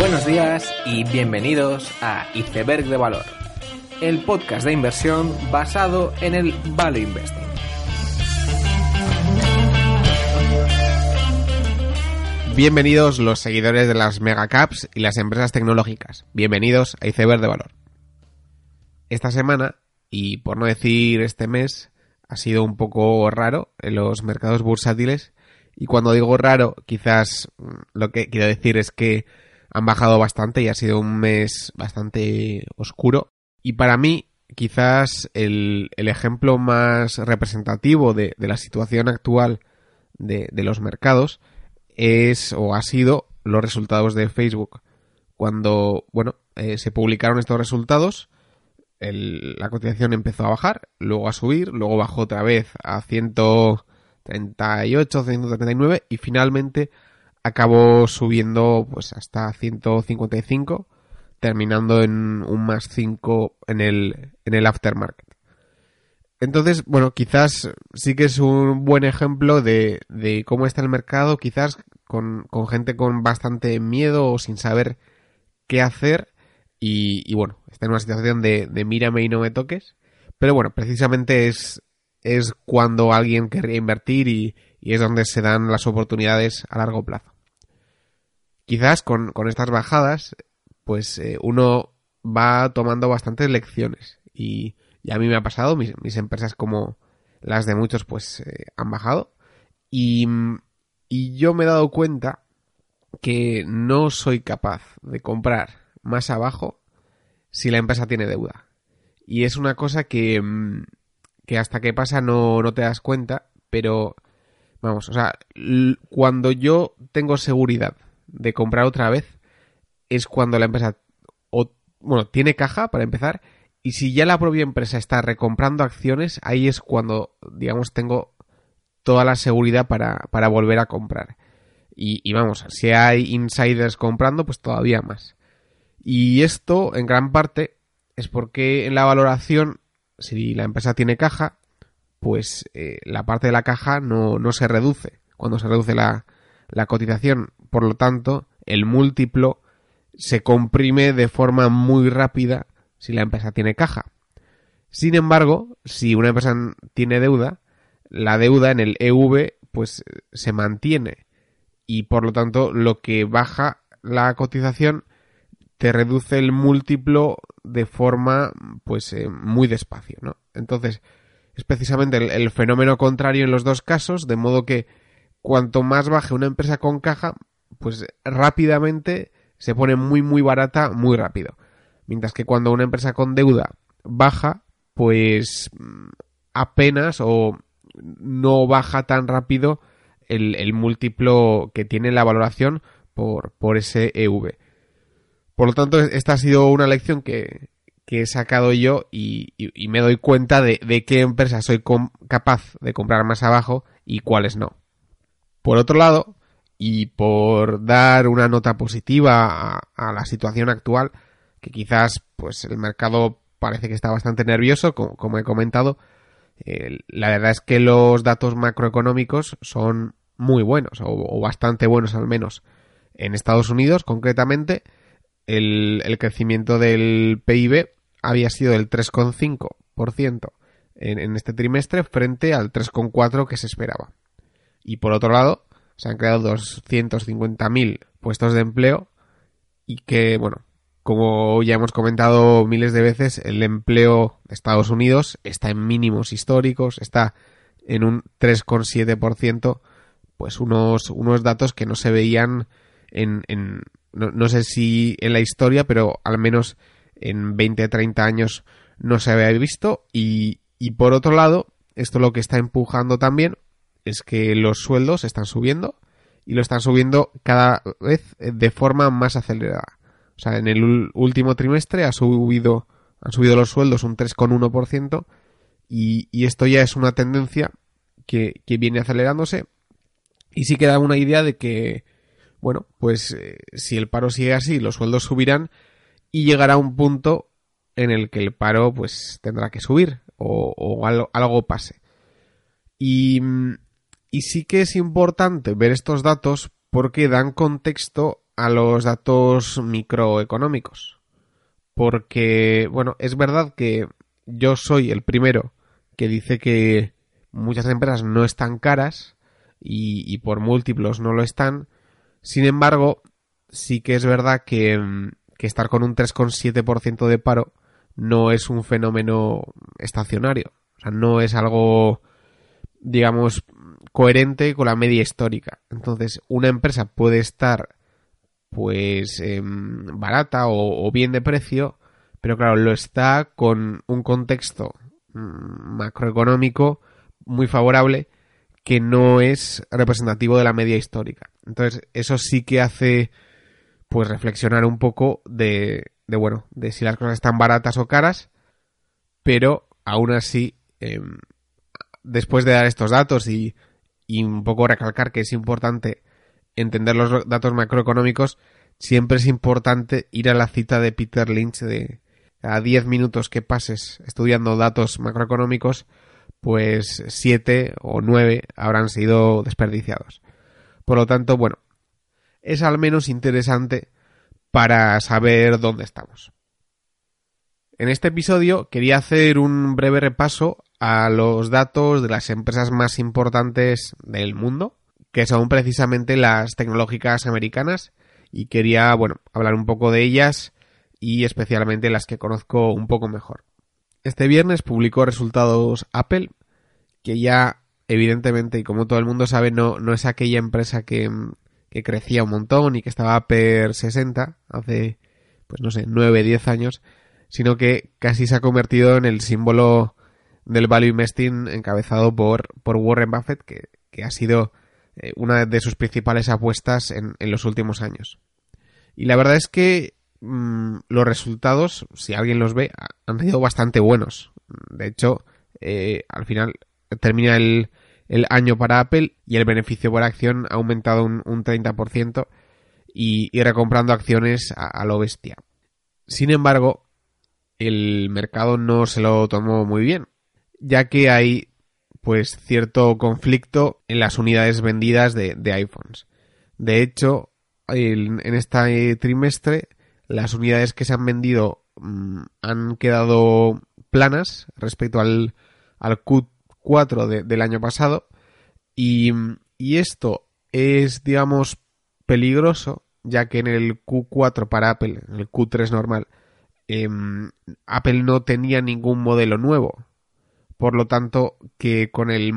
Buenos días y bienvenidos a Iceberg de Valor, el podcast de inversión basado en el Value Investing. Bienvenidos los seguidores de las megacaps y las empresas tecnológicas. Bienvenidos a Iceberg de Valor. Esta semana, y por no decir este mes, ha sido un poco raro en los mercados bursátiles. Y cuando digo raro, quizás mm, lo que quiero decir es que han bajado bastante y ha sido un mes bastante oscuro. Y para mí, quizás el, ejemplo más representativo de, la situación actual de, los mercados es o ha sido los resultados de Facebook. Cuando, bueno, eh, se publicaron estos resultados, la cotización empezó a bajar, luego a subir, luego bajó otra vez a 138, 139 y finalmente acabó subiendo pues hasta 155, terminando en un más 5 en el, en el aftermarket. Entonces, bueno, quizás sí que es un buen ejemplo de, de cómo está el mercado, quizás con, con, gente con bastante miedo o sin saber qué hacer. Y, y bueno, está en una situación de, de, mírame y no me toques. Pero bueno, precisamente es, es cuando alguien querría invertir y, y es donde se dan las oportunidades a largo plazo. Quizás con, estas bajadas, pues eh, uno va tomando bastantes lecciones y, a mí me ha pasado, mis, empresas como las de muchos pues eh, han bajado y, yo me he dado cuenta que no soy capaz de comprar más abajo si la empresa tiene deuda. Y es una cosa que, que hasta que pasa no, no te das cuenta, pero Vamos, o sea, cuando yo tengo seguridad de comprar otra vez, es cuando la empresa, bueno, tiene caja para empezar, y si ya la propia empresa está recomprando acciones, ahí es cuando, digamos, tengo toda la seguridad para, para volver a comprar. Y, y, vamos, si hay insiders comprando, pues todavía más. Y esto, en gran parte, es porque en la valoración, si la empresa tiene caja, pues eh, la parte de la caja no, no se reduce cuando se reduce la, la cotización. Por lo tanto, el múltiplo se comprime de forma muy rápida si la empresa tiene caja. Sin embargo, si una empresa tiene deuda, la deuda en el EV pues se mantiene y por lo tanto lo que baja la cotización te reduce el múltiplo de forma pues eh, muy despacio, ¿no? Entonces, es precisamente el, fenómeno contrario en los dos casos, de modo que cuanto más baje una empresa con caja, pues rápidamente se pone muy muy barata muy rápido. Mientras que cuando una empresa con deuda baja, pues apenas o no baja tan rápido el, el múltiplo que tiene la valoración por, por ese EV. Por lo tanto, esta ha sido una lección que, que he sacado yo y, me doy cuenta de, qué empresas soy capaz de comprar más abajo y cuáles no. Por otro lado, y por dar una nota positiva a, la situación actual, que quizás pues el mercado parece que está bastante nervioso, como, he comentado, la verdad es que los datos macroeconómicos son muy buenos, o, bastante buenos al menos. En Estados Unidos, concretamente, el, el crecimiento del PIB había sido del 3,5% en, en este trimestre frente al 3,4% que se esperaba. Y por otro lado, se han creado 250.000 puestos de empleo y que, bueno, como ya hemos comentado miles de veces, el empleo de Estados Unidos está en mínimos históricos, está en un 3,7%, pues unos, unos datos que no se veían en, en no, no, sé si en la historia, pero al menos en 20, 30 años no se había visto y, y por otro lado, esto lo que está empujando también es que los sueldos están subiendo y lo están subiendo cada vez de forma más acelerada. O sea, en el último trimestre ha subido, han subido los sueldos un 3,1% y, y esto ya es una tendencia que, viene acelerándose y sí que da una idea de que, bueno, pues eh, si el paro sigue así, los sueldos subirán y llegará un punto en el que el paro pues tendrá que subir o, algo, pase. Y, y sí que es importante ver estos datos porque dan contexto a los datos microeconómicos. Porque, bueno, es verdad que yo soy el primero que dice que muchas empresas no están caras y, por múltiplos no lo están. Sin embargo, sí que es verdad que, que estar con un 3,7% de paro no es un fenómeno estacionario. O sea, no es algo, digamos, coherente con la media histórica. Entonces, una empresa puede estar, pues, em, barata o, bien de precio, pero claro, lo está con un contexto mm, macroeconómico muy favorable que no es representativo de la media histórica. Entonces, eso sí que hace, pues, reflexionar un poco de, de bueno, de si las cosas están baratas o caras, pero aún así, em, después de dar estos datos y, y un poco recalcar que es importante entender los datos macroeconómicos, siempre es importante ir a la cita de Peter Lynch de a 10 minutos que pases estudiando datos macroeconómicos, pues 7 o 9 habrán sido desperdiciados. Por lo tanto, bueno, es al menos interesante para saber dónde estamos. En este episodio quería hacer un breve repaso a los datos de las empresas más importantes del mundo, que son precisamente las tecnológicas americanas, y quería, bueno, hablar un poco de ellas y especialmente las que conozco un poco mejor. Este viernes publicó resultados Apple, que ya evidentemente y como todo el mundo sabe no, no es aquella empresa que, que crecía un montón y que estaba per 60 hace, pues no sé, 9, 10 años, sino que casi se ha convertido en el símbolo del value investing encabezado por, por Warren Buffett, que, ha sido eh, una de sus principales apuestas en, los últimos años. Y la verdad es que mm, los resultados, si alguien los ve, han sido bastante buenos. De hecho, eh, al final termina el, el año para Apple y el beneficio por acción ha aumentado un, 30% y, recomprando acciones a, lo bestia. Sin embargo, el mercado no se lo tomó muy bien, ya que hay pues cierto conflicto en las unidades vendidas de, iPhones. De hecho, en, este trimestre las unidades que se han vendido mm, han quedado planas respecto al, al Q 4 del año pasado. Y, esto es, digamos, peligroso, ya que en el Q4 para Apple, en el Q3 normal, em, Apple no tenía ningún modelo nuevo. Por lo tanto, que con, el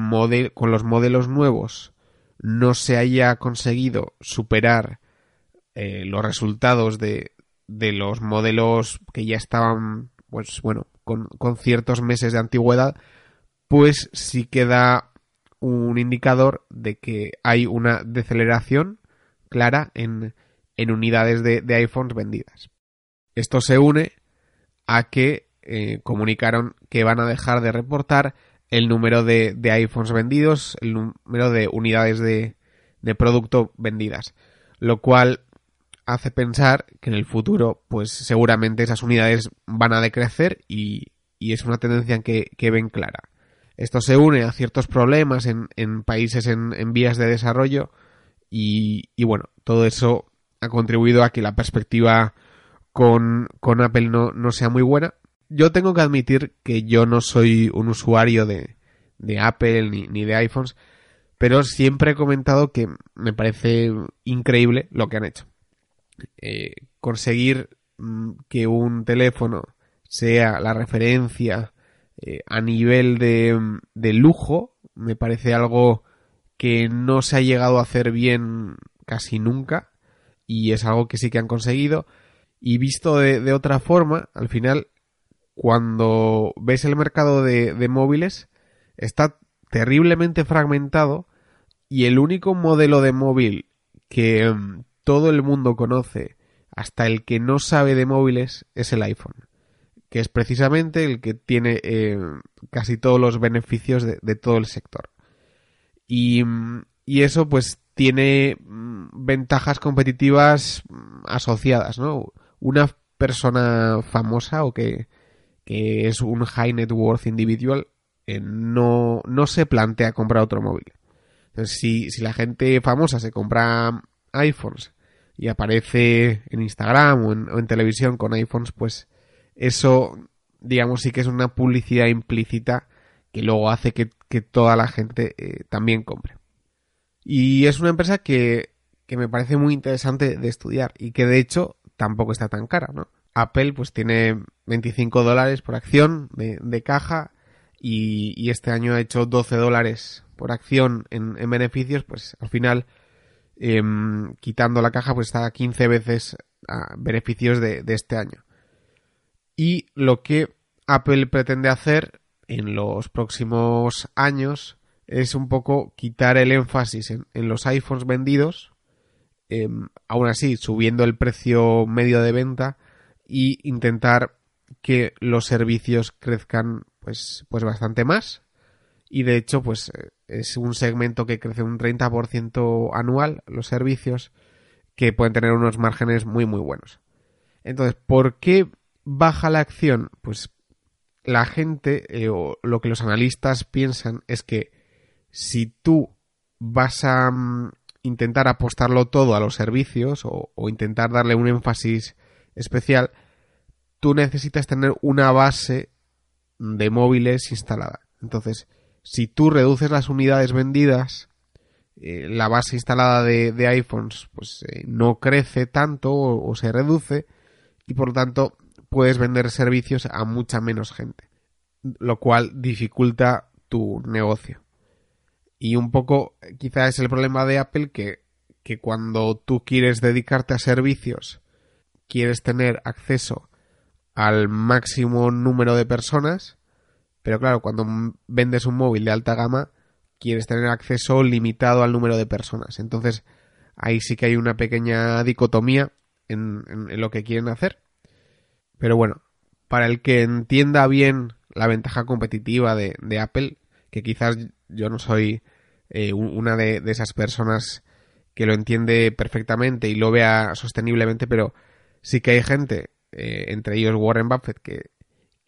con los modelos nuevos no se haya conseguido superar eh, los resultados de, los modelos que ya estaban, pues bueno, con ciertos meses de antigüedad, pues sí queda un indicador de que hay una deceleración clara en, unidades de, iPhones vendidas. Esto se une a que eh, comunicaron que van a dejar de reportar el número de, iPhones vendidos, el número de unidades de, producto vendidas, lo cual hace pensar que en el futuro, pues seguramente esas unidades van a decrecer y, es una tendencia que, que ven clara. Esto se une a ciertos problemas en, países en, vías de desarrollo y, bueno, todo eso ha contribuido a que la perspectiva con, Apple no, sea muy buena. Yo tengo que admitir que yo no soy un usuario de, Apple ni, de iPhones, pero siempre he comentado que me parece increíble lo que han hecho. Eh, conseguir mm, que un teléfono sea la referencia eh, a nivel de, de lujo, me parece algo que no se ha llegado a hacer bien casi nunca y es algo que sí que han conseguido y visto de, otra forma, al final cuando ves el mercado de, de, móviles está terriblemente fragmentado y el único modelo de móvil que mm, todo el mundo conoce, hasta el que no sabe de móviles, es el iPhone que es precisamente el que tiene eh, casi todos los beneficios de, todo el sector. Y, eso pues tiene mm, ventajas competitivas mm, asociadas, ¿no? Una persona famosa o que, es un high net worth individual eh, no, no se plantea comprar otro móvil. Entonces, si, si la gente famosa se compra iPhones y aparece en Instagram o en, televisión con iPhones, pues eso, digamos, sí que es una publicidad implícita que luego hace que, toda la gente eh, también compre. Y es una empresa que, que me parece muy interesante de estudiar y que de hecho tampoco está tan cara, ¿no? Apple pues tiene 25 dólares por acción de, caja y, este año ha hecho 12 dólares por acción en, beneficios, pues al final, em, quitando la caja, pues está 15 veces a beneficios de, este año. Y lo que Apple pretende hacer en los próximos años es un poco quitar el énfasis en, los iPhones vendidos, em, aún así subiendo el precio medio de venta y intentar que los servicios crezcan pues, pues bastante más. Y de hecho, pues es un segmento que crece un 30% anual, los servicios, que pueden tener unos márgenes muy muy buenos. Entonces, ¿por qué baja la acción? Pues la gente eh, o lo que los analistas piensan es que si tú vas a mm, intentar apostarlo todo a los servicios o, o intentar darle un énfasis especial, tú necesitas tener una base de móviles instalada. Entonces, si tú reduces las unidades vendidas, eh, la base instalada de, iPhones pues eh, no crece tanto o, se reduce y por lo tanto puedes vender servicios a mucha menos gente, lo cual dificulta tu negocio. Y un poco quizá es el problema de Apple que, que cuando tú quieres dedicarte a servicios quieres tener acceso al máximo número de personas, pero claro, cuando vendes un móvil de alta gama, quieres tener acceso limitado al número de personas. Entonces, ahí sí que hay una pequeña dicotomía en, lo que quieren hacer. Pero bueno, para el que entienda bien la ventaja competitiva de, Apple, que quizás yo no soy eh, una de, esas personas que lo entiende perfectamente y lo vea sosteniblemente, pero Sí que hay gente, eh, entre ellos Warren Buffett, que,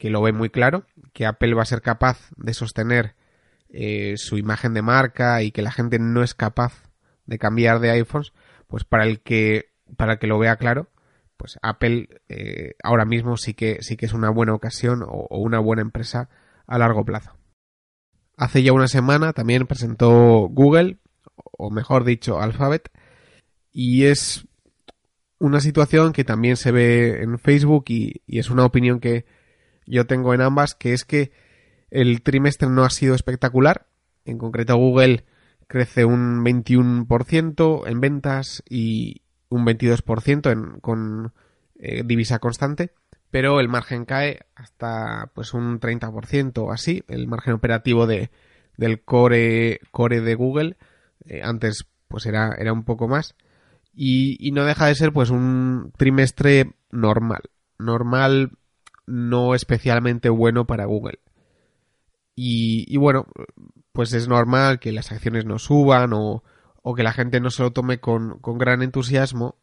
lo ve muy claro, que Apple va a ser capaz de sostener eh, su imagen de marca y que la gente no es capaz de cambiar de iPhones, pues para el que, para que lo vea claro, pues Apple ahora mismo sí que, sí que es una buena ocasión o, una buena empresa a largo plazo. Hace ya una semana también presentó Google, o mejor dicho, Alphabet, y es una situación que también se ve en Facebook y, es una opinión que yo tengo en ambas, que es que el trimestre no ha sido espectacular. En concreto, Google crece un 21% en ventas y un 22% en, con eh, divisa constante, pero el margen cae hasta pues un 30% o así, el margen operativo de, del core, core de Google. Eh, antes pues era, era un poco más y, no deja de ser pues un trimestre normal. Normal, no especialmente bueno para Google. Y, bueno, pues es normal que las acciones no suban o, que la gente no se lo tome con, con, gran entusiasmo.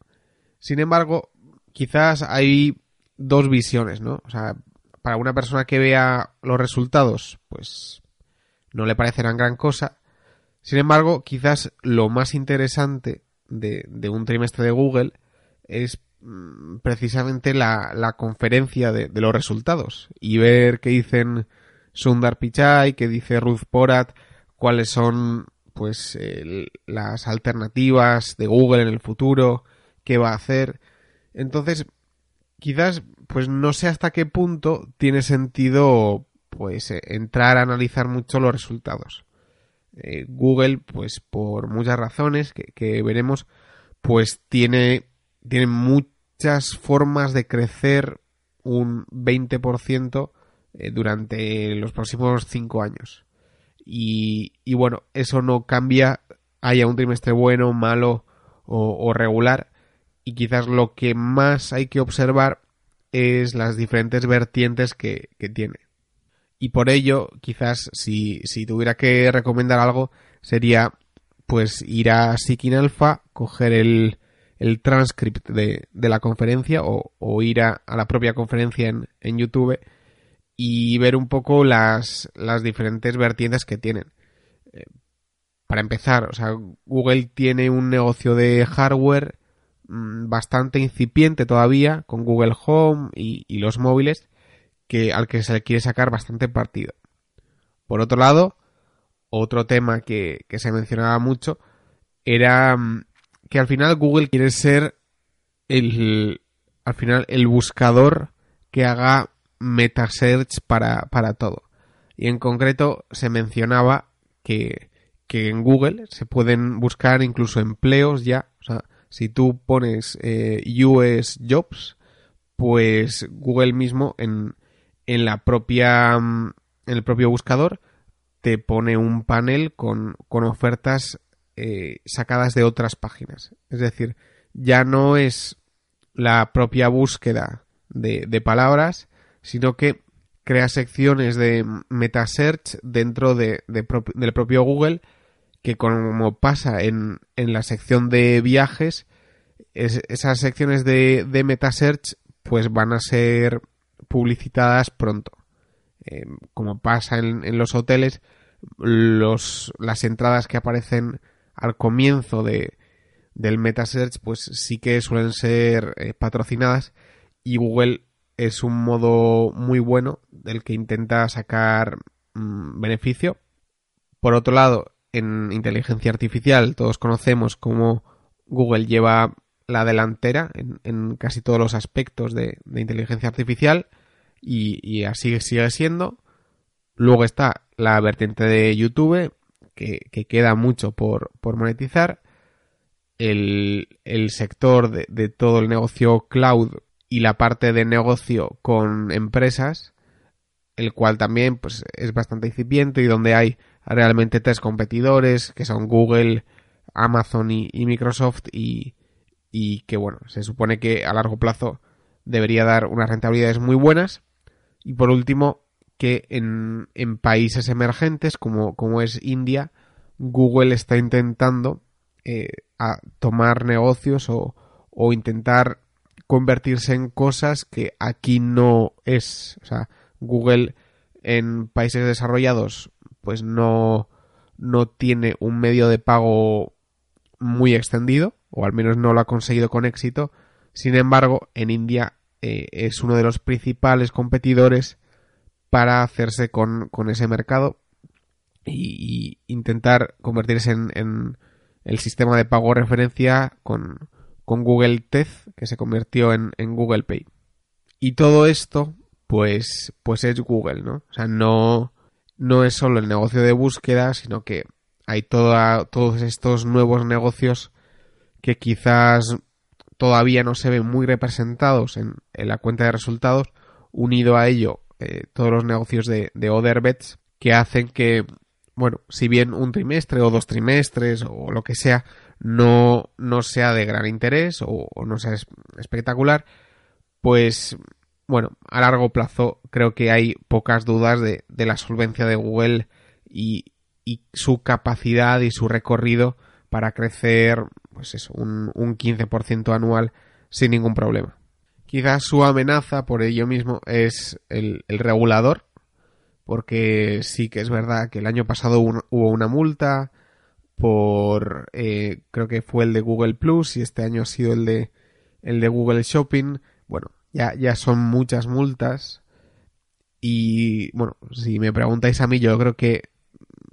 Sin embargo, quizás hay dos visiones, ¿no? O sea, para una persona que vea los resultados, pues no le parecerán gran cosa. Sin embargo, quizás lo más interesante de, un trimestre de Google es mm, precisamente la, conferencia de, los resultados y ver qué dicen Sundar Pichai, qué dice Ruth Porat, cuáles son pues las alternativas de Google en el futuro, qué va a hacer. Entonces, quizás pues no sé hasta qué punto tiene sentido pues entrar a analizar mucho los resultados. Eh, Google, pues por muchas razones que, veremos, pues tiene, tiene muchas formas de crecer un 20% eh, durante los próximos 5 años. Y, bueno, eso no cambia, haya un trimestre bueno, malo o, regular. Y quizás lo que más hay que observar es las diferentes vertientes que tiene. Y por ello, quizás si, tuviera que recomendar algo, sería pues ir a Seeking Alpha, coger el, el transcript de, la conferencia o, ir a, la propia conferencia en, en, YouTube y ver un poco las, las diferentes vertientes que tienen. Eh, para empezar, o sea, Google tiene un negocio de hardware bastante incipiente todavía con Google Home y, los móviles que, al que se quiere sacar bastante partido. Por otro lado, otro tema que, se mencionaba mucho era mm, que al final Google quiere ser el, al final el buscador que haga meta search para, para todo. Y en concreto se mencionaba que, que en Google se pueden buscar incluso empleos ya. Si tú pones eh, US Jobs, pues Google mismo en, en la propia mm, en el propio buscador te pone un panel con, con ofertas eh, sacadas de otras páginas. Es decir, ya no es la propia búsqueda de, de palabras, sino que crea secciones de meta search dentro de, del propio Google que como pasa en, en la sección de viajes esas secciones de, de meta search pues van a ser publicitadas pronto eh, como pasa en, en, los hoteles los las entradas que aparecen al comienzo de, del meta search pues sí que suelen ser eh, patrocinadas y Google es un modo muy bueno del que intenta sacar mmm, beneficio. Por otro lado, en inteligencia artificial todos conocemos cómo Google lleva la delantera en, casi todos los aspectos de, inteligencia artificial y, y, así sigue siendo. Luego está la vertiente de YouTube, que, que queda mucho por, por monetizar. El, el sector de, de todo el negocio cloud y la parte de negocio con empresas, el cual también pues, es bastante incipiente y donde hay realmente tres competidores, que son Google, Amazon y, Microsoft, y, y, que bueno, se supone que a largo plazo debería dar unas rentabilidades muy buenas. Y por último, que en, en países emergentes como, como es India, Google está intentando eh, a tomar negocios o, o intentar convertirse en cosas que aquí no es. O sea, Google en países desarrollados pues no, no tiene un medio de pago muy extendido, o al menos no lo ha conseguido con éxito. Sin embargo, en India eh, es uno de los principales competidores para hacerse con, con ese mercado y, intentar convertirse en, en el sistema de pago referencia con, con Google Tez, que se convirtió en, en, Google Pay. Y todo esto, pues, pues es Google, ¿no? O sea, no, no es solo el negocio de búsqueda, sino que hay todos estos nuevos negocios que quizás todavía no se ven muy representados en, la cuenta de resultados, unido a ello eh, todos los negocios de, de Other Bets que hacen que, bueno, si bien un trimestre o dos trimestres o lo que sea, no, no sea de gran interés o no sea espectacular, pues bueno, a largo plazo creo que hay pocas dudas de, la solvencia de Google y, su capacidad y su recorrido para crecer, pues eso, un, un 15% anual sin ningún problema. Quizás su amenaza por ello mismo es el, el regulador, porque sí que es verdad que el año pasado hubo, hubo una multa, por eh, creo que fue el de Google Plus y este año ha sido el de el de Google Shopping. Bueno, ya, ya son muchas multas. Y bueno, si me preguntáis a mí, yo creo que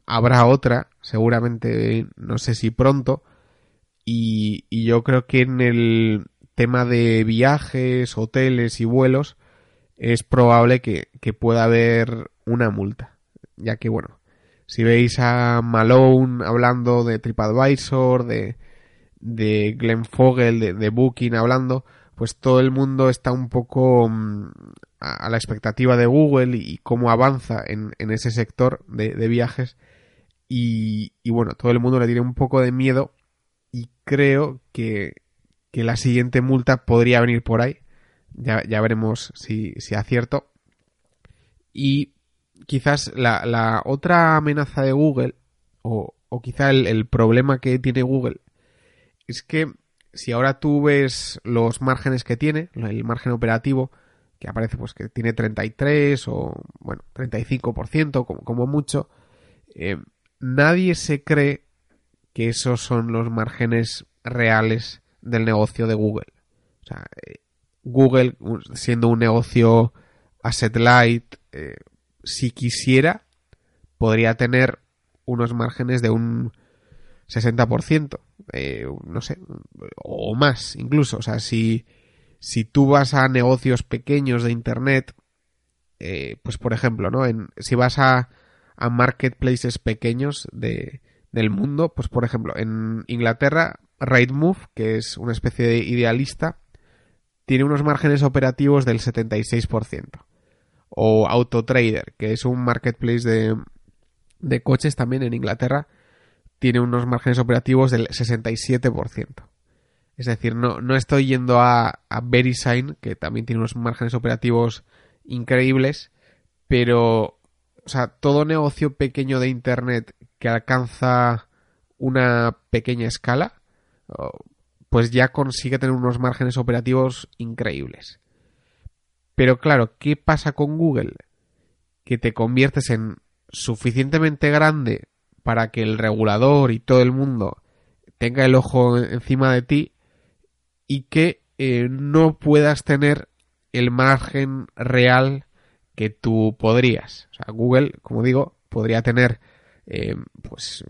habrá otra, seguramente, no sé si pronto. Y, y yo creo que en el tema de viajes, hoteles y vuelos, es probable que, que pueda haber una multa. Ya que bueno, si veis a Malone hablando de TripAdvisor, de, de Glenn Fogel, de, de Booking hablando, pues todo el mundo está un poco um, a, la expectativa de Google y, cómo avanza en, ese sector de, viajes. Y, bueno, todo el mundo le tiene un poco de miedo y creo que, que la siguiente multa podría venir por ahí. Ya, ya veremos si, si acierto. Y quizás la, otra amenaza de Google, o, o quizá el, problema que tiene Google, es que si ahora tú ves los márgenes que tiene, el margen operativo, que aparece pues que tiene 33 o, bueno, 35% como, como mucho, eh, nadie se cree que esos son los márgenes reales del negocio de Google. O sea, eh, Google, siendo un negocio asset light, eh, si quisiera, podría tener unos márgenes de un 60%, eh, no sé, o más incluso. O sea, si, si tú vas a negocios pequeños de Internet, eh, pues por ejemplo, ¿no? En, si vas a, a marketplaces pequeños de, del mundo, pues por ejemplo, en Inglaterra, Rightmove, que es una especie de idealista, tiene unos márgenes operativos del 76%. O Autotrader, que es un marketplace de, de coches también en Inglaterra, tiene unos márgenes operativos del 67%. Es decir, no, no estoy yendo a, a VeriSign, que también tiene unos márgenes operativos increíbles, pero, o sea, todo negocio pequeño de Internet que alcanza una pequeña escala, pues ya consigue tener unos márgenes operativos increíbles. Pero claro, ¿qué pasa con Google? Que te conviertes en suficientemente grande para que el regulador y todo el mundo tenga el ojo encima de ti y que eh, no puedas tener el margen real que tú podrías. O sea, Google, como digo, podría tener eh, pues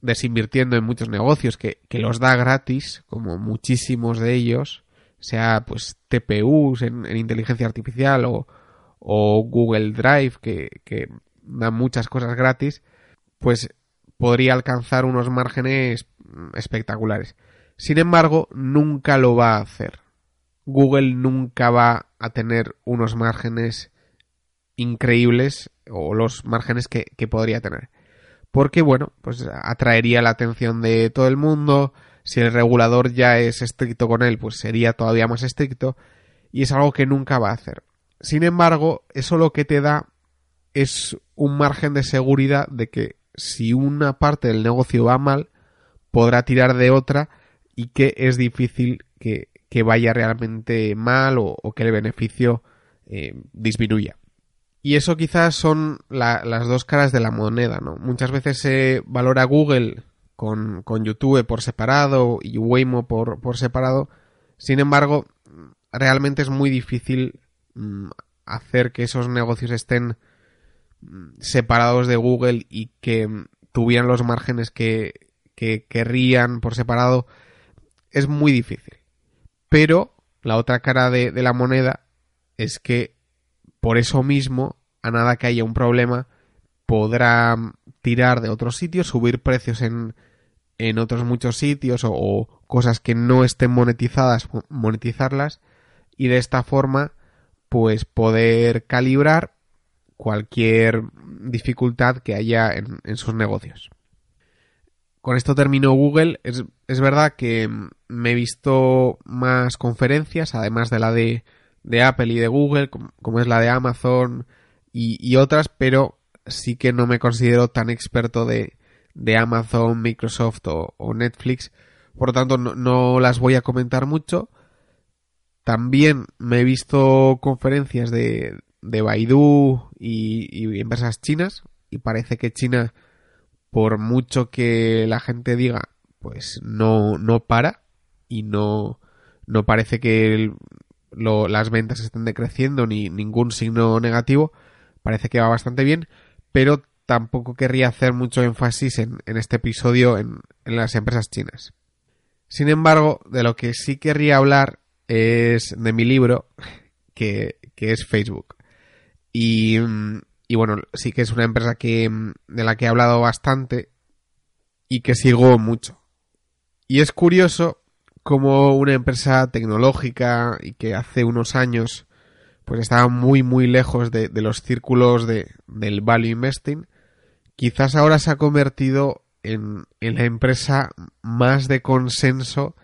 desinvirtiendo en muchos negocios que, los da gratis, como muchísimos de ellos, sea pues TPUs en, inteligencia artificial o, Google Drive, que, que da muchas cosas gratis, pues podría alcanzar unos márgenes espectaculares. Sin embargo, nunca lo va a hacer. Google nunca va a tener unos márgenes increíbles o los márgenes que, podría tener porque bueno, pues atraería la atención de todo el mundo, si el regulador ya es estricto con él, pues sería todavía más estricto, y es algo que nunca va a hacer. Sin embargo, eso lo que te da es un margen de seguridad de que si una parte del negocio va mal, podrá tirar de otra y que es difícil que, vaya realmente mal o, que el beneficio eh, disminuya. Y eso quizás son las dos caras de la moneda, ¿no? Muchas veces se valora Google con, YouTube por separado y Waymo por, por separado. Sin embargo, realmente es muy difícil mm, hacer que esos negocios estén separados de Google y que tuvieran los márgenes que, que querrían por separado. Es muy difícil. Pero la otra cara de, de la moneda es que por eso mismo, a nada que haya un problema, podrá tirar de otros sitios, subir precios en, en otros muchos sitios o, cosas que no estén monetizadas, monetizarlas y de esta forma pues poder calibrar cualquier dificultad que haya en, sus negocios. Con esto terminó Google. Es, es, verdad que me he visto más conferencias, además de la de de Apple y de Google, como, es la de Amazon y, otras, pero sí que no me considero tan experto de, de Amazon, Microsoft o, Netflix, por lo tanto no, las voy a comentar mucho. También me he visto conferencias de, de Baidu y, y empresas chinas y parece que China, por mucho que la gente diga, pues no, no para y no, no parece que las ventas estén decreciendo ni ningún signo negativo. Parece que va bastante bien, pero tampoco querría hacer mucho énfasis en, este episodio en, las empresas chinas. Sin embargo, de lo que sí querría hablar es de mi libro, que, es Facebook. Y, y, bueno, sí que es una empresa que, de la que he hablado bastante y que sigo mucho. Y es curioso como una empresa tecnológica y que hace unos años pues estaba muy muy lejos de, los círculos de, del value investing, quizás ahora se ha convertido en, en, la empresa más de consenso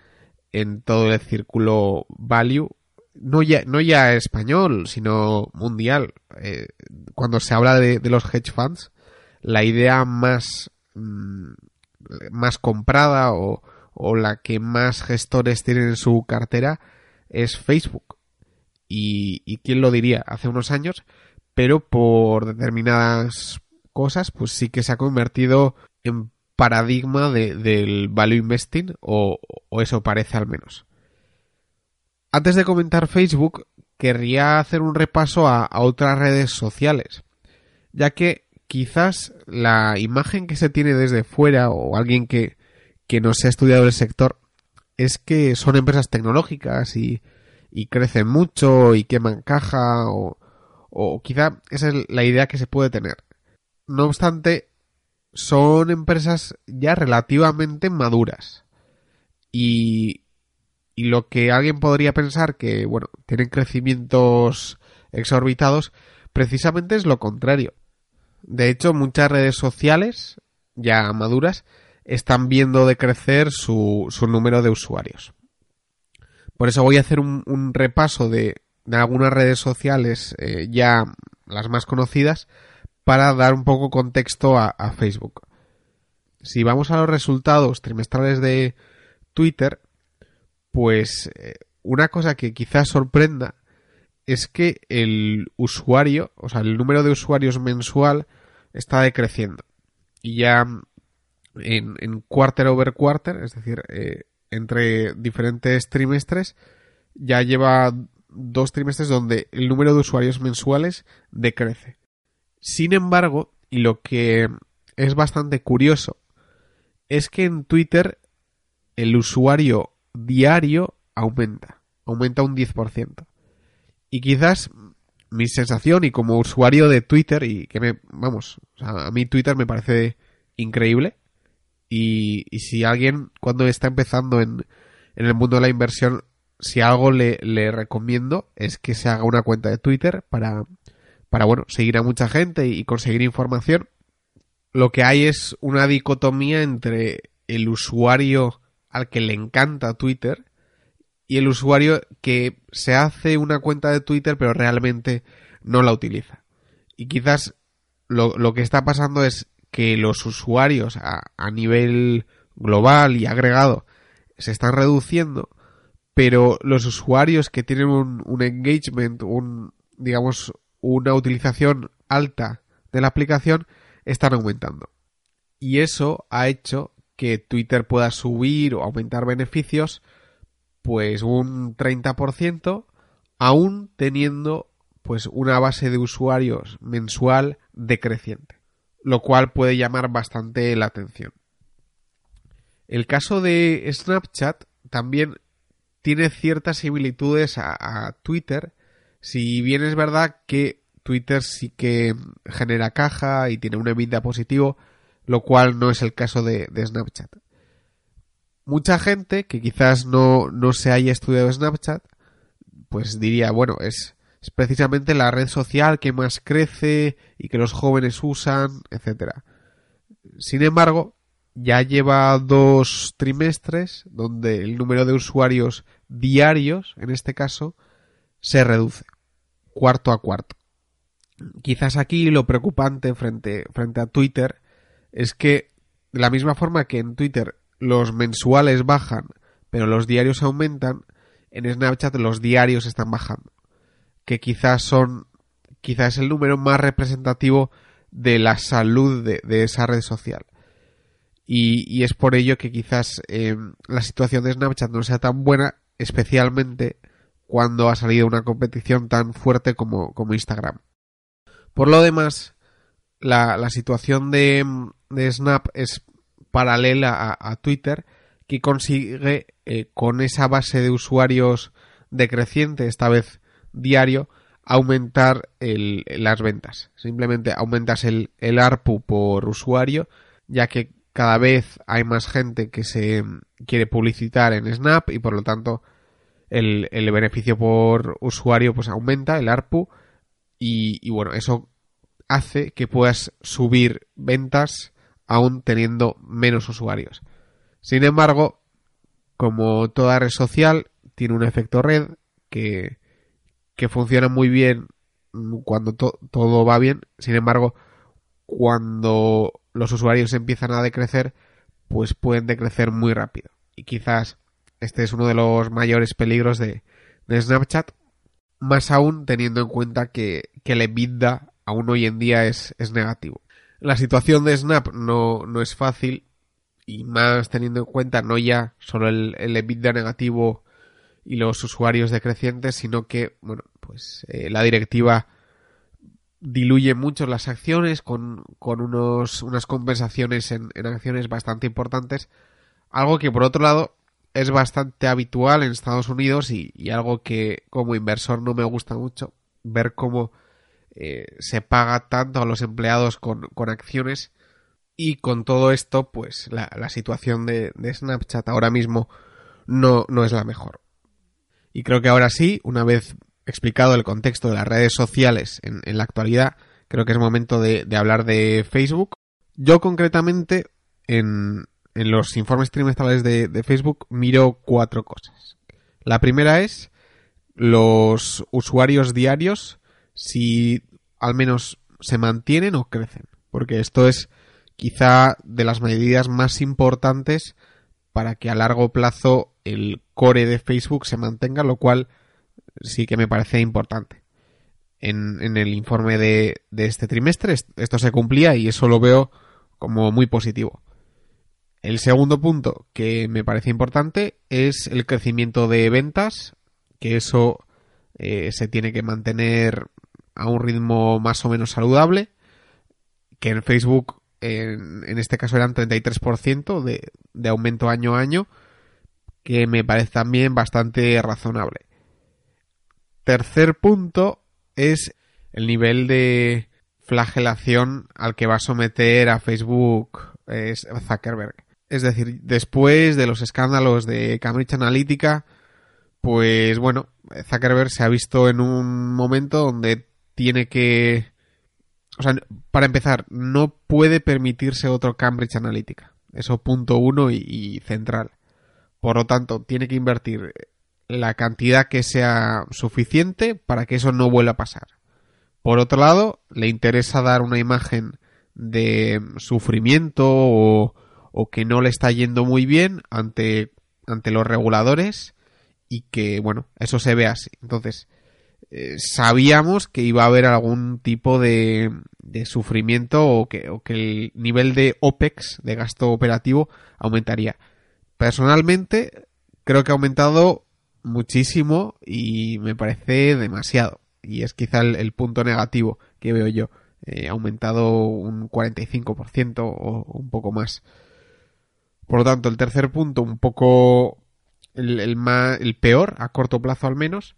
en todo el círculo value, no ya, no ya español, sino mundial. Eh, cuando se habla de, de, los hedge funds, la idea más, mm, más comprada o, o la que más gestores tienen en su cartera es Facebook. Y, quién lo diría hace unos años, pero por determinadas cosas, pues sí que se ha convertido en paradigma del value investing, o, eso parece al menos. Antes de comentar Facebook, querría hacer un repaso a, otras redes sociales, ya que quizás la imagen que se tiene desde fuera o alguien que, que no se ha estudiado el sector es que son empresas tecnológicas y, y crecen mucho y queman caja o, o quizá esa es la idea que se puede tener. No obstante, son empresas ya relativamente maduras. Y, y lo que alguien podría pensar que, bueno, tienen crecimientos exorbitados, precisamente es lo contrario. De hecho, muchas redes sociales, ya maduras, están viendo decrecer su, su número de usuarios. Por eso voy a hacer un, un repaso de, de algunas redes sociales eh, ya las más conocidas para dar un poco contexto a, Facebook. Si vamos a los resultados trimestrales de Twitter, pues eh, una cosa que quizás sorprenda es que el usuario, o sea, el número de usuarios mensual está decreciendo. Y ya en, en quarter over quarter, es decir, eh, entre diferentes trimestres, ya lleva dos trimestres donde el número de usuarios mensuales decrece. Sin embargo, y lo que es bastante curioso, es que en Twitter el usuario diario aumenta, aumenta un 10%. Y quizás mi sensación y como usuario de Twitter y que me, vamos, a mí Twitter me parece increíble y, y si alguien cuando está empezando en, en el mundo de la inversión si algo le, recomiendo es que se haga una cuenta de Twitter para, para, bueno, seguir a mucha gente y conseguir información. Lo que hay es una dicotomía entre el usuario al que le encanta Twitter y el usuario que se hace una cuenta de Twitter pero realmente no la utiliza. Y quizás lo, lo que está pasando es que los usuarios a, a nivel global y agregado se están reduciendo pero los usuarios que tienen un, engagement, un, digamos, una utilización alta de la aplicación están aumentando. Y eso ha hecho que Twitter pueda subir o aumentar beneficios pues un 30% aún teniendo pues una base de usuarios mensual decreciente, lo cual puede llamar bastante la atención. El caso de Snapchat también tiene ciertas similitudes a, Twitter, si bien es verdad que Twitter sí que genera caja y tiene una vida positivo, lo cual no es el caso de, Snapchat. Mucha gente que quizás no, no, se haya estudiado Snapchat, pues diría, bueno, es, es, precisamente la red social que más crece y que los jóvenes usan, etcétera. Sin embargo, ya lleva dos trimestres donde el número de usuarios diarios, en este caso, se reduce, cuarto a cuarto. Quizás aquí lo preocupante frente, frente a Twitter es que de la misma forma que en Twitter los mensuales bajan, pero los diarios aumentan, en Snapchat los diarios están bajando. Que quizás son, quizás es el número más representativo de la salud de esa red social. Y, es por ello que quizás eh, la situación de Snapchat no sea tan buena, especialmente cuando ha salido una competición tan fuerte como, como Instagram. Por lo demás, la, la situación de, de, Snap es paralela a, Twitter, que consigue eh, con esa base de usuarios decreciente, esta vez diario, aumentar el, las ventas. Simplemente aumentas el, el ARPU por usuario, ya que cada vez hay más gente que se quiere publicitar en Snap y por lo tanto el, beneficio por usuario pues aumenta, el ARPU, y, bueno, eso hace que puedas subir ventas aún teniendo menos usuarios. Sin embargo, como toda red social, tiene un efecto red que, funciona muy bien cuando todo va bien. Sin embargo, cuando los usuarios empiezan a decrecer, pues pueden decrecer muy rápido. Y quizás este es uno de los mayores peligros de, Snapchat, más aún teniendo en cuenta que, que el EBITDA aún hoy en día es, es negativo. La situación de Snap no, no, es fácil y más teniendo en cuenta no ya solo el, el EBITDA negativo y los usuarios decrecientes, sino que, bueno, pues eh, la directiva diluye mucho las acciones con, con unos, unas compensaciones en, en acciones bastante importantes, algo que por otro lado es bastante habitual en Estados Unidos y, y algo que como inversor no me gusta mucho, ver cómo eh, se paga tanto a los empleados con, con acciones y con todo esto pues la, situación de, Snapchat ahora mismo no, no es la mejor. Y creo que ahora sí, una vez explicado el contexto de las redes sociales en, la actualidad, creo que es momento de, de, hablar de Facebook. Yo concretamente, en, en los informes trimestrales de, de, Facebook, miro cuatro cosas. La primera es los usuarios diarios, si al menos se mantienen o crecen. Porque esto es quizá de las medidas más importantes para que a largo plazo el core de Facebook se mantenga, lo cual sí que me parece importante. En, en el informe de, de, este trimestre esto se cumplía y eso lo veo como muy positivo. El segundo punto que me parece importante es el crecimiento de ventas, que eso eh, se tiene que mantener a un ritmo más o menos saludable, que en Facebook en, en este caso eran 33% de, de aumento año a año, que me parece también bastante razonable. Tercer punto es el nivel de flagelación al que va a someter a Facebook es Zuckerberg. Es decir, después de los escándalos de Cambridge Analytica, pues bueno, Zuckerberg se ha visto en un momento donde tiene que... O sea, para empezar, no puede permitirse otro Cambridge Analytica. Eso punto uno y, central. Por lo tanto, tiene que invertir la cantidad que sea suficiente para que eso no vuelva a pasar. Por otro lado, le interesa dar una imagen de sufrimiento o, o que no le está yendo muy bien ante, ante los reguladores y que, bueno, eso se ve así. Entonces, eh, sabíamos que iba a haber algún tipo de, sufrimiento o que, el nivel de OPEX, de gasto operativo, aumentaría. Personalmente, creo que ha aumentado muchísimo y me parece demasiado. Y es quizá el, punto negativo que veo yo. Eh, ha aumentado un 45% o un poco más. Por lo tanto, el tercer punto, un poco el, más, el peor, a corto plazo al menos.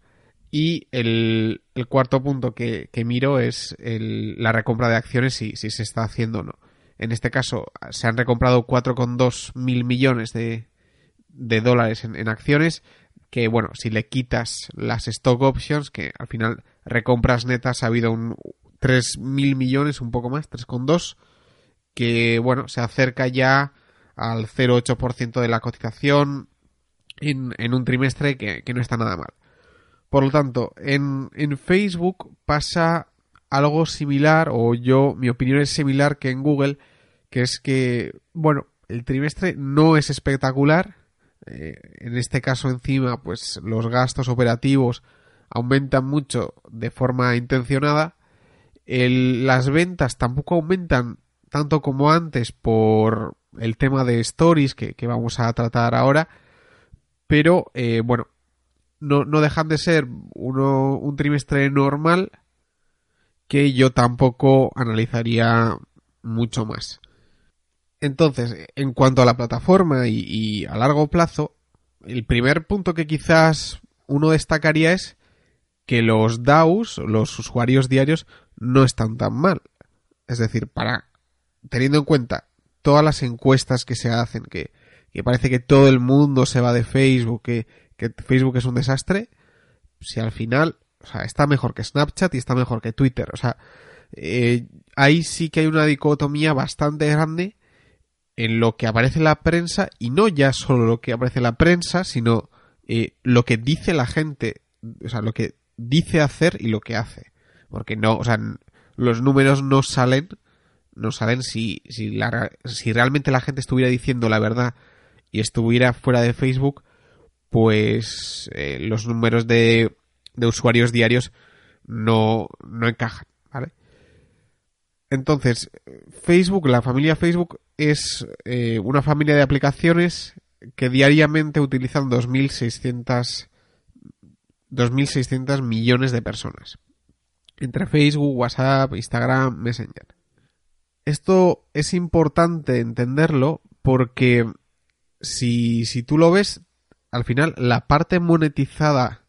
Y el, cuarto punto que, miro es el, la recompra de acciones, si, si se está haciendo o no. En este caso, se han recomprado 4,2 mil millones de, de dólares en, acciones que bueno, si le quitas las stock options, que al final recompras netas ha habido un 3 mil millones, un poco más, 3,2, que bueno, se acerca ya al 0,8% de la cotización en, en un trimestre que, no está nada mal. Por lo tanto, en, en Facebook pasa algo similar, o yo, mi opinión es similar que en Google, que es que, bueno, el trimestre no es espectacular, eh, en este caso encima pues los gastos operativos aumentan mucho de forma intencionada. El, las ventas tampoco aumentan tanto como antes por el tema de stories que, que vamos a tratar ahora. Pero eh, bueno no, no, dejan de ser uno, un trimestre normal que yo tampoco analizaría mucho más entonces, en cuanto a la plataforma y, a largo plazo, el primer punto que quizás uno destacaría es que los DAOs, los usuarios diarios, no están tan mal. Es decir, para teniendo en cuenta todas las encuestas que se hacen, que, que parece que todo el mundo se va de Facebook, que, que Facebook es un desastre, si al final, o sea, está mejor que Snapchat y está mejor que Twitter. O sea, eh, ahí sí que hay una dicotomía bastante grande en lo que aparece la prensa y no ya solo lo que aparece la prensa, sino eh, lo que dice la gente, o sea, lo que dice hacer y lo que hace. Porque no, o sea, los números no salen, no salen si, si, la, si realmente la gente estuviera diciendo la verdad y estuviera fuera de Facebook, pues eh, los números de, de usuarios diarios no, no encajan, ¿vale? Entonces, Facebook, la familia Facebook es eh, una familia de aplicaciones que diariamente utilizan 2.600 2.600 millones de personas. Entre Facebook, WhatsApp, Instagram, Messenger. Esto es importante entenderlo porque si, si tú lo ves, al final la parte monetizada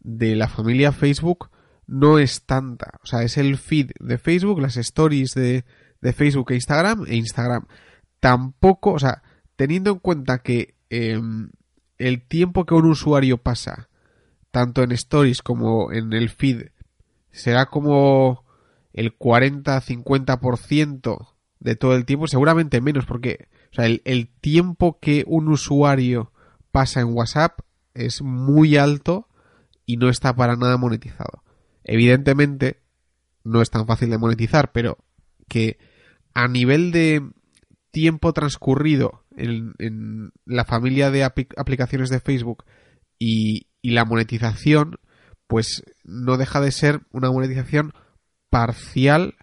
de la familia Facebook no es tanta. O sea, es el feed de Facebook, las stories de, de Facebook e Instagram e Instagram. Tampoco, o sea, teniendo en cuenta que em, el tiempo que un usuario pasa, tanto en stories como en el feed, será como el 40-50% de todo el tiempo, seguramente menos, porque o sea, el, el tiempo que un usuario pasa en WhatsApp es muy alto y no está para nada monetizado. Evidentemente, no es tan fácil de monetizar, pero que a nivel de tiempo transcurrido en, la familia de aplicaciones de Facebook y, la monetización, pues no deja de ser una monetización parcial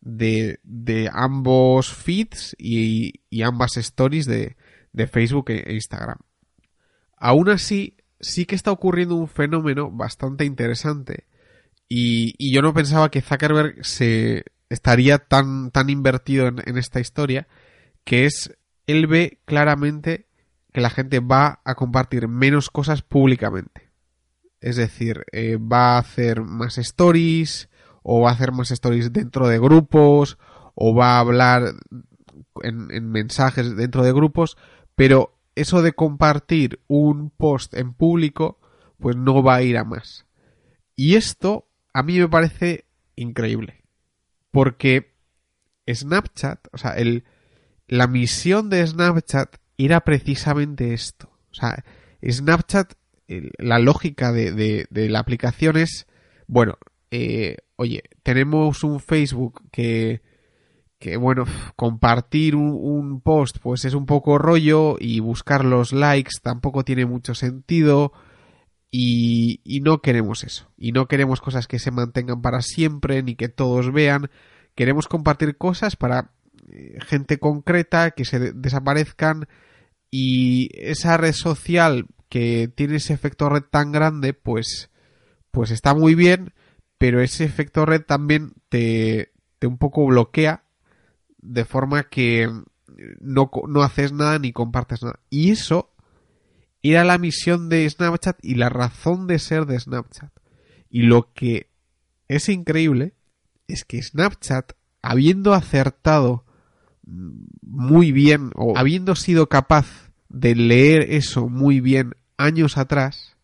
de, ambos feeds y, ambas stories de, Facebook e Instagram. Aún así, sí que está ocurriendo un fenómeno bastante interesante y, yo no pensaba que Zuckerberg se estaría tan, tan invertido en, esta historia, que es, él ve claramente que la gente va a compartir menos cosas públicamente. Es decir, eh, va a hacer más stories, o va a hacer más stories dentro de grupos, o va a hablar en mensajes dentro de grupos, pero eso de compartir un post en público, pues no va a ir a más. Y esto a mí me parece increíble. Porque Snapchat, o sea, el, la misión de Snapchat era precisamente esto. O sea, Snapchat, la lógica de, de, la aplicación es, bueno, eh, oye, tenemos un Facebook que, que bueno, compartir un, post pues es un poco rollo y buscar los likes tampoco tiene mucho sentido y, no queremos eso. Y no queremos cosas que se mantengan para siempre, ni que todos vean. Queremos compartir cosas para eh, gente concreta que se desaparezcan y esa red social que tiene ese efecto red tan grande, pues, pues está muy bien, pero ese efecto red también te, te un poco bloquea de forma que no, no haces nada ni compartes nada. Y eso era la misión de Snapchat y la razón de ser de Snapchat. Y lo que es increíble es que Snapchat, habiendo acertado muy bien o habiendo sido capaz de leer eso muy bien años atrás,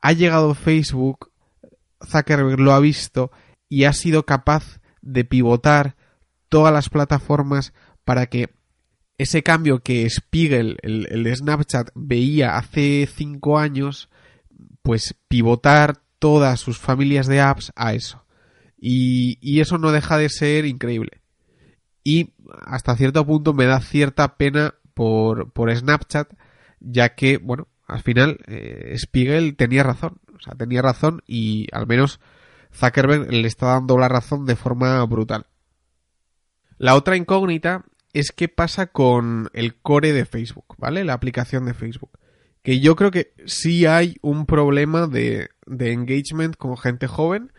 ha llegado Facebook, Zuckerberg lo ha visto y ha sido capaz de pivotar todas las plataformas para que ese cambio que Spiegel, el, de Snapchat, veía hace cinco años, pues pivotar todas sus familias de apps a eso. Y, y, eso no deja de ser increíble. Y hasta cierto punto me da cierta pena por, por Snapchat, ya que, bueno, al final eh, Spiegel tenía razón. O sea, tenía razón y al menos Zuckerberg le está dando la razón de forma brutal. La otra incógnita es qué pasa con el core de Facebook, ¿vale? La aplicación de Facebook. Que yo creo que sí hay un problema de, de engagement con gente joven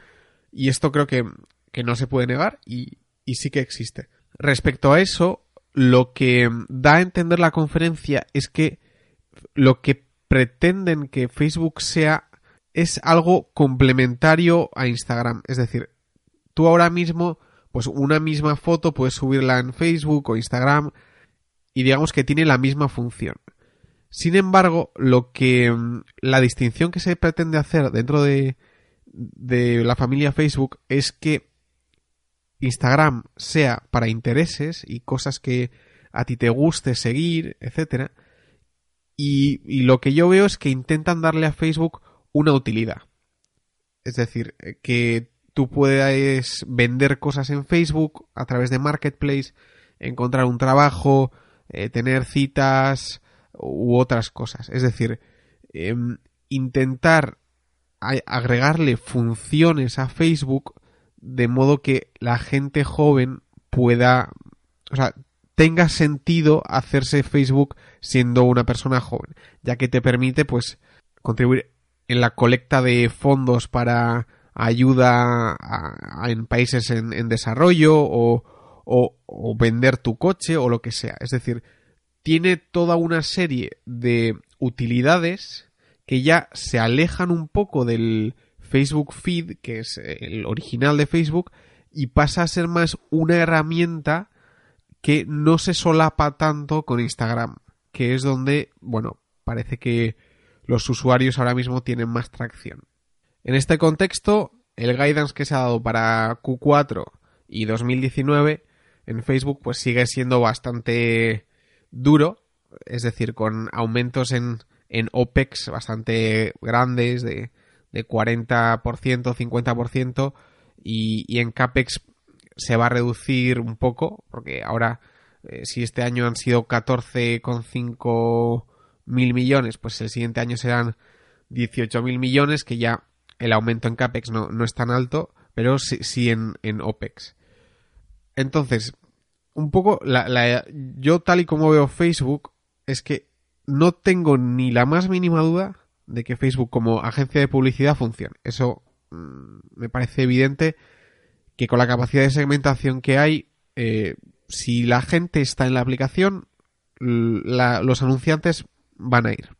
y esto creo que, que no se puede negar y, y sí que existe. Respecto a eso, lo que da a entender la conferencia es que lo que pretenden que Facebook sea es algo complementario a Instagram. Es decir, tú ahora mismo pues una misma foto puedes subirla en Facebook o Instagram y digamos que tiene la misma función. Sin embargo, lo que mm, la distinción que se pretende hacer dentro de, de la familia Facebook es que Instagram sea para intereses y cosas que a ti te guste seguir, etcétera. Y, y, lo que yo veo es que intentan darle a Facebook una utilidad. Es decir, eh, que tú puedes vender cosas en Facebook a través de Marketplace, encontrar un trabajo, eh, tener citas u otras cosas. Es decir, em, intentar agregarle funciones a Facebook de modo que la gente joven pueda, o sea, tenga sentido hacerse Facebook siendo una persona joven, ya que te permite pues contribuir en la colecta de fondos para ayuda en países en, desarrollo o, o, vender tu coche o lo que sea. Es decir, tiene toda una serie de utilidades que ya se alejan un poco del Facebook Feed, que es el original de Facebook, y pasa a ser más una herramienta que no se solapa tanto con Instagram, que es donde, bueno, parece que los usuarios ahora mismo tienen más tracción. En este contexto, el guidance que se ha dado para Q4 y 2019 en Facebook pues sigue siendo bastante duro, es decir, con aumentos en, en OPEX bastante grandes de, de 40%, 50% y, y en CAPEX se va a reducir un poco porque ahora eh, si este año han sido 14,5 mil millones, pues el siguiente año serán 18 mil millones, que ya el aumento en CAPEX no, no es tan alto, pero sí, sí en, en, OPEX. Entonces, un poco, la, yo tal y como veo Facebook, es que no tengo ni la más mínima duda de que Facebook como agencia de publicidad funcione. Eso mm, me parece evidente que con la capacidad de segmentación que hay, eh, si la gente está en la aplicación, los anunciantes van a ir.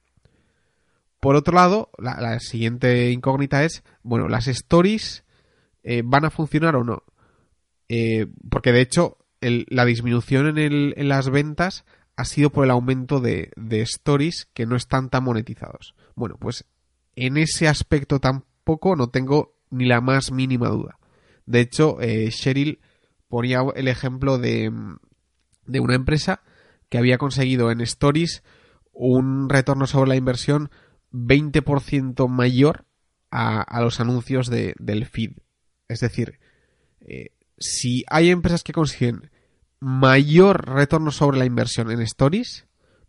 Por otro lado, la, siguiente incógnita es, bueno, las stories eh, van a funcionar o no. Eh, porque de hecho, la disminución en, las ventas ha sido por el aumento de, de, stories que no están tan monetizados. Bueno, pues en ese aspecto tampoco no tengo ni la más mínima duda. De hecho, eh, Cheryl ponía el ejemplo de, de una empresa que había conseguido en stories un retorno sobre la inversión 20% mayor a, los anuncios de, del feed. Es decir, eh, si hay empresas que consiguen mayor retorno sobre la inversión en stories,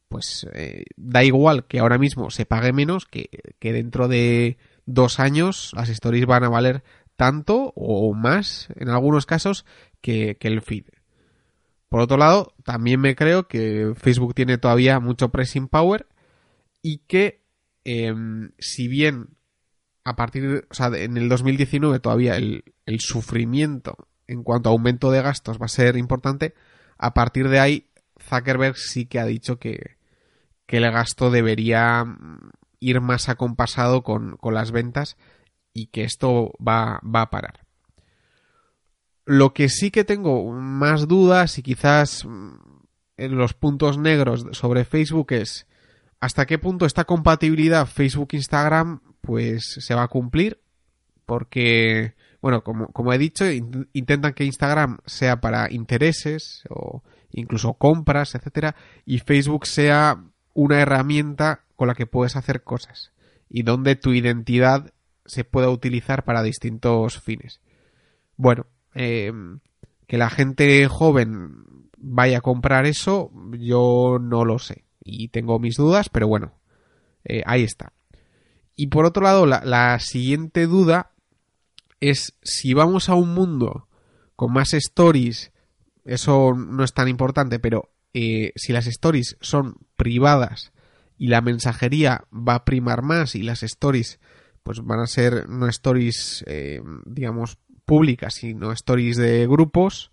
pues eh, da igual que ahora mismo se pague menos, que, que, dentro de dos años las stories van a valer tanto o más, en algunos casos, que, que el feed. Por otro lado, también me creo que Facebook tiene todavía mucho pressing power y que em, si bien a partir o sea, en el 2019 todavía el, sufrimiento en cuanto a aumento de gastos va a ser importante, a partir de ahí Zuckerberg sí que ha dicho que, que el gasto debería ir más acompasado con, con las ventas y que esto va, va a parar. Lo que sí que tengo más dudas y quizás mm, en los puntos negros sobre Facebook es hasta qué punto esta compatibilidad Facebook-Instagram pues se va a cumplir porque bueno como, como he dicho intentan que Instagram sea para intereses o incluso compras etcétera y Facebook sea una herramienta con la que puedes hacer cosas y donde tu identidad se pueda utilizar para distintos fines bueno eh, que la gente joven vaya a comprar eso, yo no lo sé. Y tengo mis dudas, pero bueno, eh, ahí está. Y por otro lado, la, siguiente duda es si vamos a un mundo con más stories, eso no es tan importante, pero eh, si las stories son privadas y la mensajería va a primar más y las stories pues van a ser no stories digamos públicas, sino stories de grupos,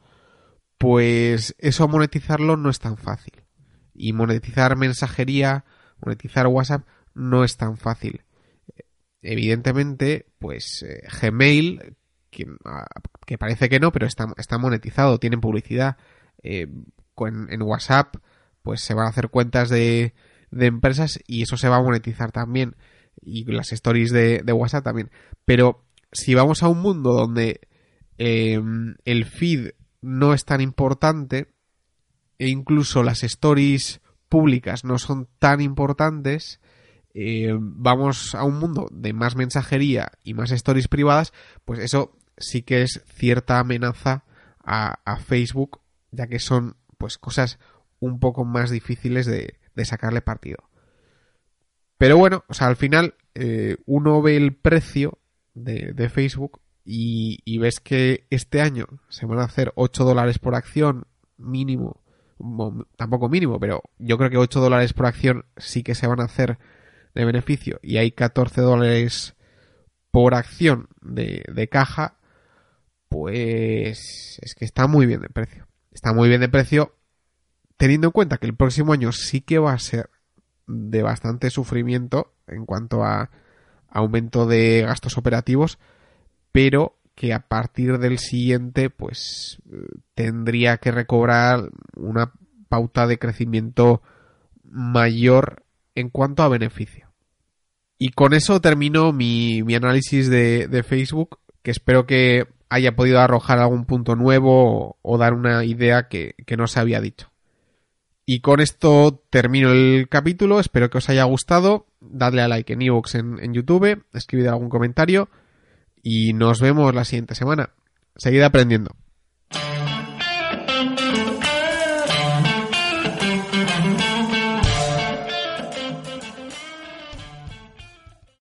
pues eso monetizarlo no es tan fácil. Y monetizar mensajería, monetizar WhatsApp no es tan fácil. Evidentemente, pues eh, Gmail, ah, que, parece que no, pero está, está monetizado, tienen publicidad. Eh, en WhatsApp, pues se van a hacer cuentas de, de empresas y eso se va a monetizar también. Y las stories de, WhatsApp también. Pero si vamos a un mundo donde em, el feed no es tan importante e incluso las stories públicas no son tan importantes, eh, vamos a un mundo de más mensajería y más stories privadas, pues eso sí que es cierta amenaza a, Facebook, ya que son pues cosas un poco más difíciles de, sacarle partido. Pero bueno, o sea, al final eh, uno ve el precio de, Facebook y, ves que este año se van a hacer 8 dólares por acción mínimo, tampoco mínimo, pero yo creo que 8 dólares por acción sí que se van a hacer de beneficio y hay 14 dólares por acción de, de caja, pues es que está muy bien de precio. Está muy bien de precio teniendo en cuenta que el próximo año sí que va a ser de bastante sufrimiento en cuanto a aumento de gastos operativos, pero que a partir del siguiente pues tendría que recobrar una pauta de crecimiento mayor en cuanto a beneficio. Y con eso termino mi, análisis de, Facebook, que espero que haya podido arrojar algún punto nuevo o, dar una idea que, no se había dicho. Y con esto termino el capítulo, espero que os haya gustado, dadle a like en iVoox en, en YouTube, escribid algún comentario y nos vemos la siguiente semana. Seguid aprendiendo.